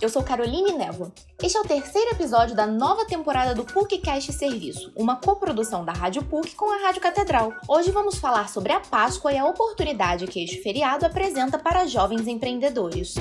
eu sou Caroline Névoa. Este é o terceiro episódio da nova temporada do PUCcast Serviço, uma coprodução da Rádio PUC com a Rádio Catedral. Hoje vamos falar sobre a Páscoa e a oportunidade que este feriado apresenta para jovens empreendedores.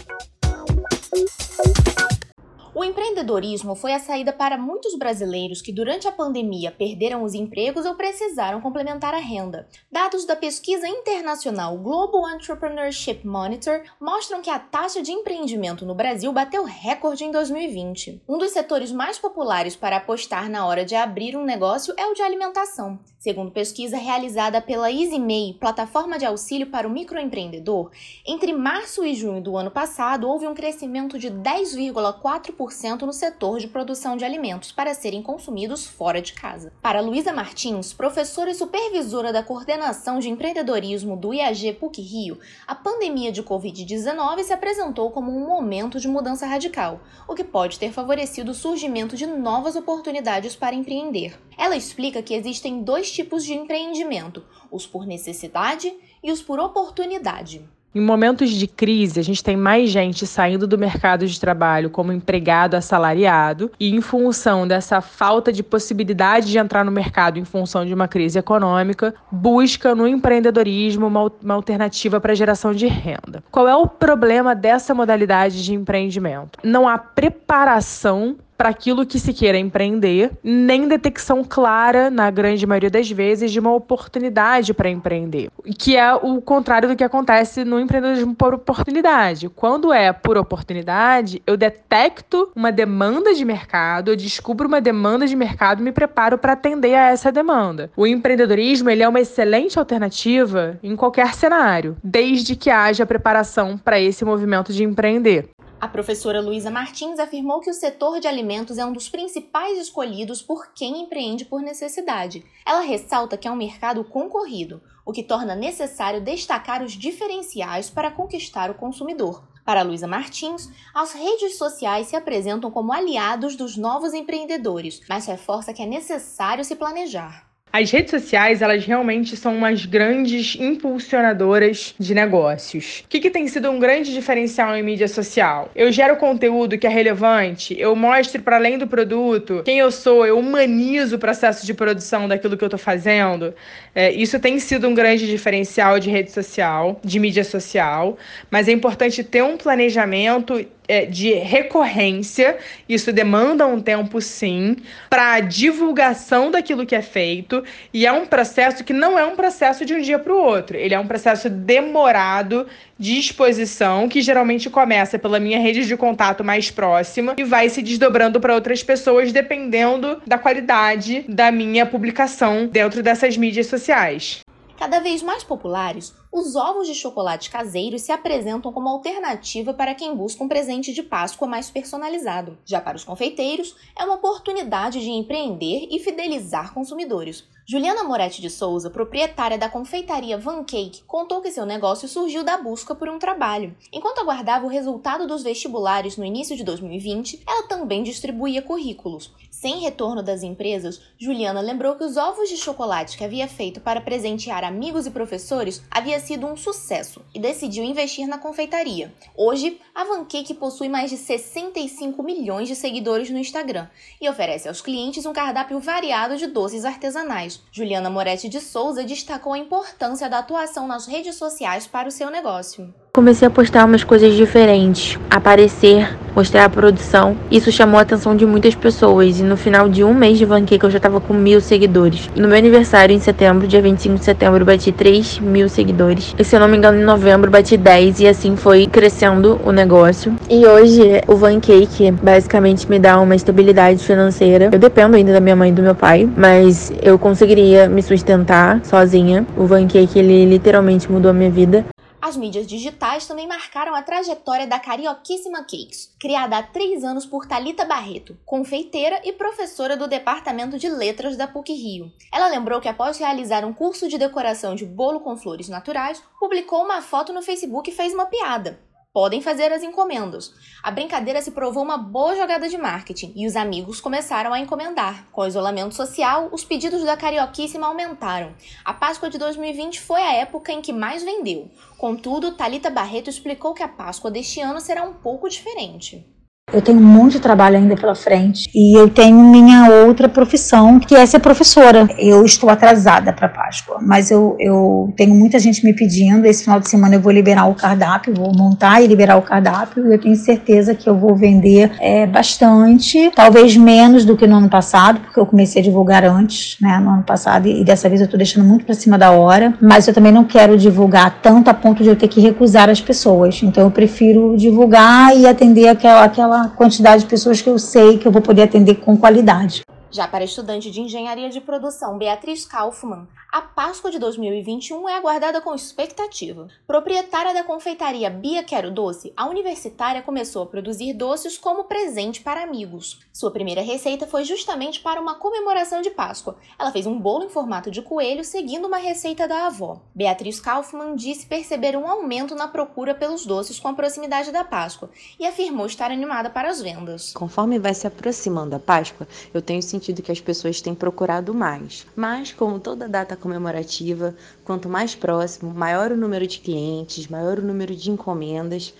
O empreendedorismo foi a saída para muitos brasileiros que, durante a pandemia, perderam os empregos ou precisaram complementar a renda. Dados da pesquisa internacional Global Entrepreneurship Monitor mostram que a taxa de empreendimento no Brasil bateu recorde em 2020. Um dos setores mais populares para apostar na hora de abrir um negócio é o de alimentação. Segundo pesquisa realizada pela EasyMay, plataforma de auxílio para o microempreendedor, entre março e junho do ano passado houve um crescimento de 10,4% no setor de produção de alimentos para serem consumidos fora de casa. Para Luísa Martins, professora e supervisora da coordenação de empreendedorismo do IAG PUC Rio, a pandemia de Covid-19 se apresentou como um momento de mudança radical, o que pode ter favorecido o surgimento de novas oportunidades para empreender. Ela explica que existem dois tipos de empreendimento: os por necessidade e os por oportunidade. Em momentos de crise, a gente tem mais gente saindo do mercado de trabalho como empregado assalariado, e em função dessa falta de possibilidade de entrar no mercado em função de uma crise econômica, busca no empreendedorismo uma, uma alternativa para geração de renda. Qual é o problema dessa modalidade de empreendimento? Não há preparação para aquilo que se queira empreender, nem detecção clara, na grande maioria das vezes, de uma oportunidade para empreender. Que é o contrário do que acontece no empreendedorismo por oportunidade. Quando é por oportunidade, eu detecto uma demanda de mercado, eu descubro uma demanda de mercado e me preparo para atender a essa demanda. O empreendedorismo ele é uma excelente alternativa em qualquer cenário, desde que haja preparação para esse movimento de empreender. A professora Luísa Martins afirmou que o setor de alimentos é um dos principais escolhidos por quem empreende por necessidade. Ela ressalta que é um mercado concorrido, o que torna necessário destacar os diferenciais para conquistar o consumidor. Para Luísa Martins, as redes sociais se apresentam como aliados dos novos empreendedores, mas reforça que é necessário se planejar. As redes sociais, elas realmente são umas grandes impulsionadoras de negócios. O que, que tem sido um grande diferencial em mídia social? Eu gero conteúdo que é relevante, eu mostro para além do produto quem eu sou, eu humanizo o processo de produção daquilo que eu estou fazendo. É, isso tem sido um grande diferencial de rede social, de mídia social, mas é importante ter um planejamento de recorrência, isso demanda um tempo sim, para divulgação daquilo que é feito, e é um processo que não é um processo de um dia para o outro, ele é um processo demorado de exposição, que geralmente começa pela minha rede de contato mais próxima e vai se desdobrando para outras pessoas, dependendo da qualidade da minha publicação dentro dessas mídias sociais. Cada vez mais populares, os ovos de chocolate caseiros se apresentam como alternativa para quem busca um presente de Páscoa mais personalizado. Já para os confeiteiros, é uma oportunidade de empreender e fidelizar consumidores. Juliana Moretti de Souza, proprietária da confeitaria Van Cake, contou que seu negócio surgiu da busca por um trabalho. Enquanto aguardava o resultado dos vestibulares no início de 2020, ela também distribuía currículos. Sem retorno das empresas, Juliana lembrou que os ovos de chocolate que havia feito para presentear amigos e professores havia sido um sucesso e decidiu investir na confeitaria. Hoje, a Van Cake possui mais de 65 milhões de seguidores no Instagram e oferece aos clientes um cardápio variado de doces artesanais Juliana Moretti de Souza destacou a importância da atuação nas redes sociais para o seu negócio. Comecei a postar umas coisas diferentes, aparecer, mostrar a produção. Isso chamou a atenção de muitas pessoas. E no final de um mês de Vancake eu já tava com mil seguidores. No meu aniversário, em setembro, dia 25 de setembro, eu bati 3 mil seguidores. E se eu não me engano, em novembro bati 10 e assim foi crescendo o negócio. E hoje o Vancake basicamente me dá uma estabilidade financeira. Eu dependo ainda da minha mãe e do meu pai, mas eu conseguiria me sustentar sozinha. O Vancake ele literalmente mudou a minha vida. As mídias digitais também marcaram a trajetória da Carioquíssima Cakes, criada há três anos por Talita Barreto, confeiteira e professora do Departamento de Letras da PUC Rio. Ela lembrou que após realizar um curso de decoração de bolo com flores naturais, publicou uma foto no Facebook e fez uma piada podem fazer as encomendas. A brincadeira se provou uma boa jogada de marketing e os amigos começaram a encomendar. Com o isolamento social, os pedidos da Carioquíssima aumentaram. A Páscoa de 2020 foi a época em que mais vendeu. Contudo, Talita Barreto explicou que a Páscoa deste ano será um pouco diferente. Eu tenho muito trabalho ainda pela frente e eu tenho minha outra profissão, que é ser professora. Eu estou atrasada para Páscoa, mas eu, eu tenho muita gente me pedindo. Esse final de semana eu vou liberar o cardápio, vou montar e liberar o cardápio eu tenho certeza que eu vou vender é, bastante, talvez menos do que no ano passado, porque eu comecei a divulgar antes, né, no ano passado, e dessa vez eu estou deixando muito para cima da hora, mas eu também não quero divulgar tanto a ponto de eu ter que recusar as pessoas. Então eu prefiro divulgar e atender aquela, aquela quantidade de pessoas que eu sei que eu vou poder atender com qualidade. Já para a estudante de engenharia de produção Beatriz Kaufmann, a Páscoa de 2021 é aguardada com expectativa. Proprietária da confeitaria Bia Quero Doce, a universitária começou a produzir doces como presente para amigos. Sua primeira receita foi justamente para uma comemoração de Páscoa. Ela fez um bolo em formato de coelho seguindo uma receita da avó. Beatriz Kaufmann disse perceber um aumento na procura pelos doces com a proximidade da Páscoa e afirmou estar animada para as vendas. Conforme vai se aproximando a Páscoa, eu tenho sentido sentido que as pessoas têm procurado mais. Mas, como toda data comemorativa, quanto mais próximo, maior o número de clientes, maior o número de encomendas,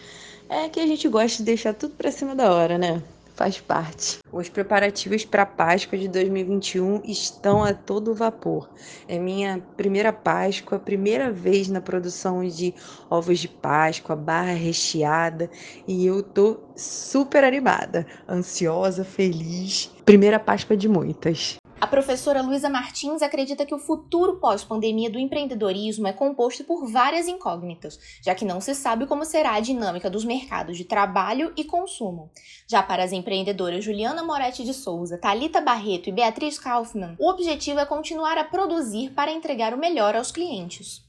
é que a gente gosta de deixar tudo para cima da hora, né? Faz parte. Os preparativos para a Páscoa de 2021 estão a todo vapor. É minha primeira Páscoa, primeira vez na produção de ovos de Páscoa, barra recheada, e eu tô super animada, ansiosa, feliz. Primeira Páscoa de muitas. A professora Luísa Martins acredita que o futuro pós-pandemia do empreendedorismo é composto por várias incógnitas, já que não se sabe como será a dinâmica dos mercados de trabalho e consumo. Já para as empreendedoras Juliana Moretti de Souza, Talita Barreto e Beatriz Kaufmann, o objetivo é continuar a produzir para entregar o melhor aos clientes.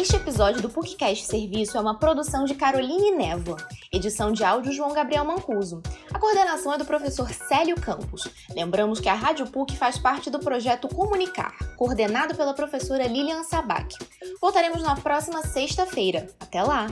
Este episódio do PUCcast Serviço é uma produção de Caroline Névoa, edição de áudio João Gabriel Mancuso. A coordenação é do professor Célio Campos. Lembramos que a Rádio PUC faz parte do projeto Comunicar, coordenado pela professora Lilian Sabac. Voltaremos na próxima sexta-feira. Até lá!